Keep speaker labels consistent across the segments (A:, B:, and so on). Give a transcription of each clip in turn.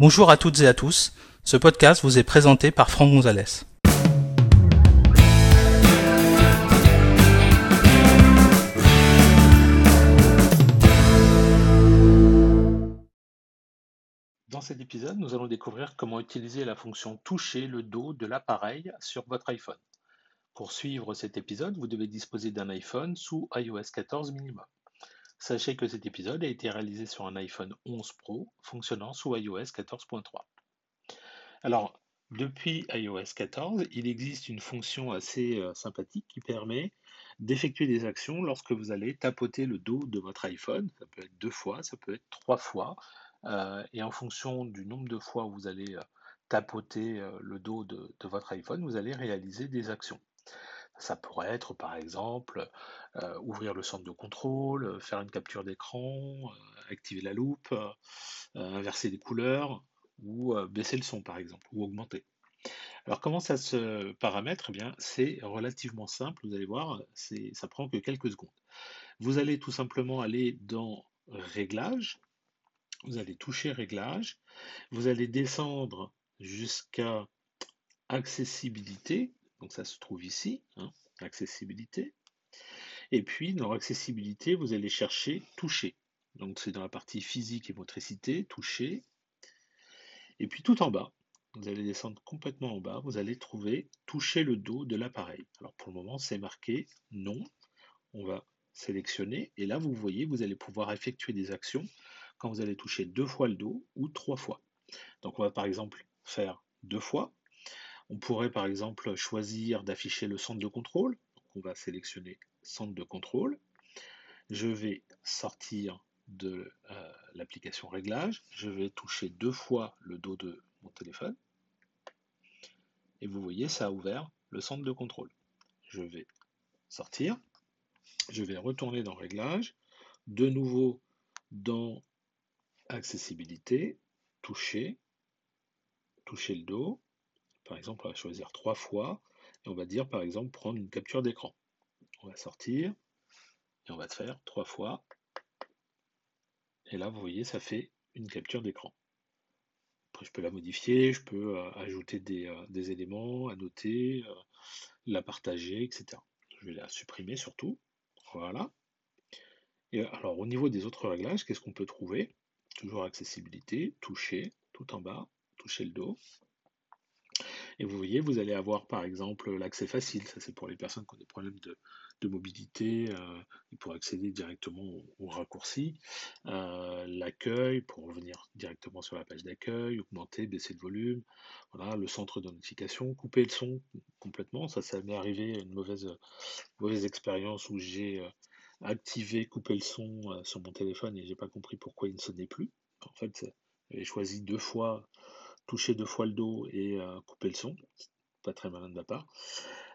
A: Bonjour à toutes et à tous, ce podcast vous est présenté par Franck Gonzalez. Dans cet épisode, nous allons découvrir comment utiliser la fonction toucher le dos de l'appareil sur votre iPhone. Pour suivre cet épisode, vous devez disposer d'un iPhone sous iOS 14 minimum. Sachez que cet épisode a été réalisé sur un iPhone 11 Pro fonctionnant sous iOS 14.3. Alors, depuis iOS 14, il existe une fonction assez euh, sympathique qui permet d'effectuer des actions lorsque vous allez tapoter le dos de votre iPhone. Ça peut être deux fois, ça peut être trois fois. euh, et en fonction du nombre de fois où vous allez euh, tapoter le dos de votre iPhone, vous allez réaliser des actions. Ça pourrait être par exemple ouvrir le centre de contrôle, faire une capture d'écran, activer la loupe, inverser les couleurs ou baisser le son par exemple, ou augmenter. Alors comment ça se paramètre? Eh bien, c'est relativement simple, vous allez voir, c'est, ça prend que quelques secondes. Vous allez tout simplement aller dans Réglages, vous allez toucher Réglages, vous allez descendre jusqu'à Accessibilité, donc ça se trouve ici, hein, Accessibilité. Et puis dans Accessibilité, vous allez chercher Toucher. Donc c'est dans la partie physique et motricité, Toucher. Et puis tout en bas, vous allez descendre complètement en bas, vous allez trouver toucher le dos de l'appareil. Alors pour le moment, c'est marqué non. On va sélectionner et là, vous voyez, vous allez pouvoir effectuer des actions quand vous allez toucher deux fois le dos ou trois fois. Donc on va par exemple faire deux fois. On pourrait par exemple choisir d'afficher le centre de contrôle. On va sélectionner centre de contrôle. Je vais sortir de euh, l'application réglage. Je vais toucher deux fois le dos de mon téléphone. Et vous voyez, ça a ouvert le centre de contrôle. Je vais sortir. Je vais retourner dans Réglages. De nouveau dans Accessibilité, Toucher, toucher le dos. Par exemple, on va choisir trois fois. Et on va dire, par exemple, prendre une capture d'écran. On va sortir. Et on va faire trois fois. Et là, vous voyez, ça fait une capture d'écran. Après, je peux la modifier, je peux euh, ajouter des, euh, des éléments, annoter, euh, la partager, etc. Je vais la supprimer surtout. Voilà. Et alors, au niveau des autres réglages, qu'est-ce qu'on peut trouver? Toujours accessibilité, toucher, tout en bas, toucher le dos. Et vous voyez, vous allez avoir par exemple l'accès facile, ça c'est pour les personnes qui ont des problèmes de, mobilité, euh, pourront accéder directement au, au raccourci. Euh, L'accueil pour revenir directement sur la page d'accueil, augmenter, baisser le volume. Voilà, le centre de notification, couper le son complètement. Ça, ça m'est arrivé une mauvaise, mauvaise expérience où j'ai euh, activé, coupé le son sur mon téléphone et j'ai pas compris pourquoi il ne sonnait plus. En fait, j'avais choisi deux fois toucher deux fois le dos et euh, couper le son. Pas très malin de ma part.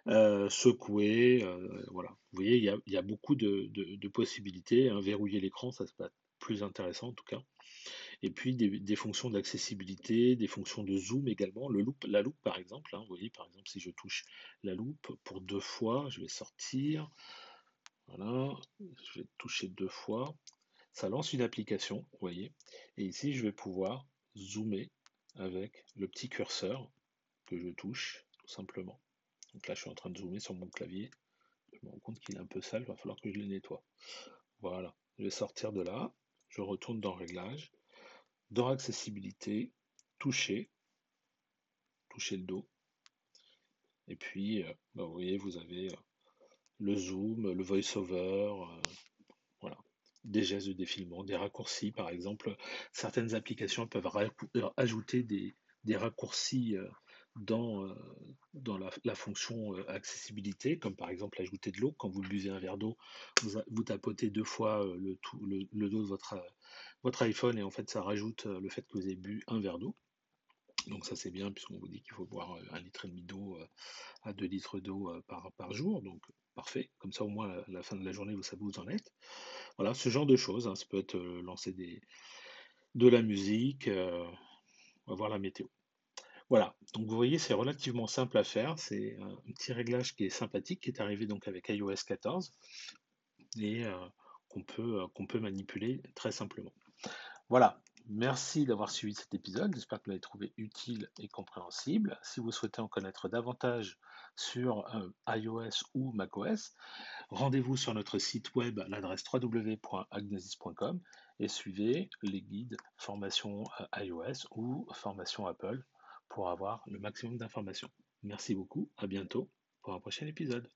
A: Euh, secouer, euh, voilà. Vous voyez, il y a, beaucoup de, possibilités. Verrouiller l'écran, ça c'est pas plus intéressant en tout cas. Et puis des, fonctions d'accessibilité, des fonctions de zoom également. La loupe par exemple. hein. Vous voyez, par exemple, si je touche la loupe pour deux fois, je vais sortir. Voilà, je vais toucher deux fois. Ça lance une application, vous voyez. Et ici, je vais pouvoir zoomer avec le petit curseur que je touche, tout simplement. Donc là, je suis en train de zoomer sur mon clavier. Je me rends compte qu'il est un peu sale, il va falloir que je le nettoie. Voilà, je vais sortir de là. Je retourne dans Réglages, dans Accessibilité, Toucher, toucher le dos. Et puis, euh, bah, vous voyez, vous avez euh, le zoom, le voice-over, euh. Des gestes de défilement, des raccourcis, par exemple. Certaines applications peuvent euh, ajouter des, raccourcis euh, dans, euh, dans la, fonction accessibilité, comme par exemple ajouter de l'eau. Quand vous buvez un verre d'eau, vous, tapotez deux fois le, dos de votre, votre iPhone et en fait ça rajoute le fait que vous avez bu un verre d'eau. Donc ça c'est bien puisqu'on vous dit qu'il faut boire euh, un litre et demi d'eau euh, à 2 litres d'eau euh, par, par jour. Donc parfait. Comme ça au moins à la fin de la journée vous savez où vous en êtes. Voilà, ce genre de choses. hein. Ça peut être lancer des, de la musique, voir la météo. Voilà, donc vous voyez, c'est relativement simple à faire. C'est un petit réglage qui est sympathique, qui est arrivé donc avec iOS 14 et qu'on peut, qu'on peut manipuler très simplement. Voilà, Merci d'avoir suivi cet épisode. J'espère que vous l'avez trouvé utile et compréhensible. Si vous souhaitez en connaître davantage sur euh, iOS ou macOS, rendez-vous sur notre site web à l'adresse www.agnesis.com et suivez les guides formation euh, iOS ou formation Apple pour avoir le maximum d'informations. Merci beaucoup, à bientôt pour un prochain épisode.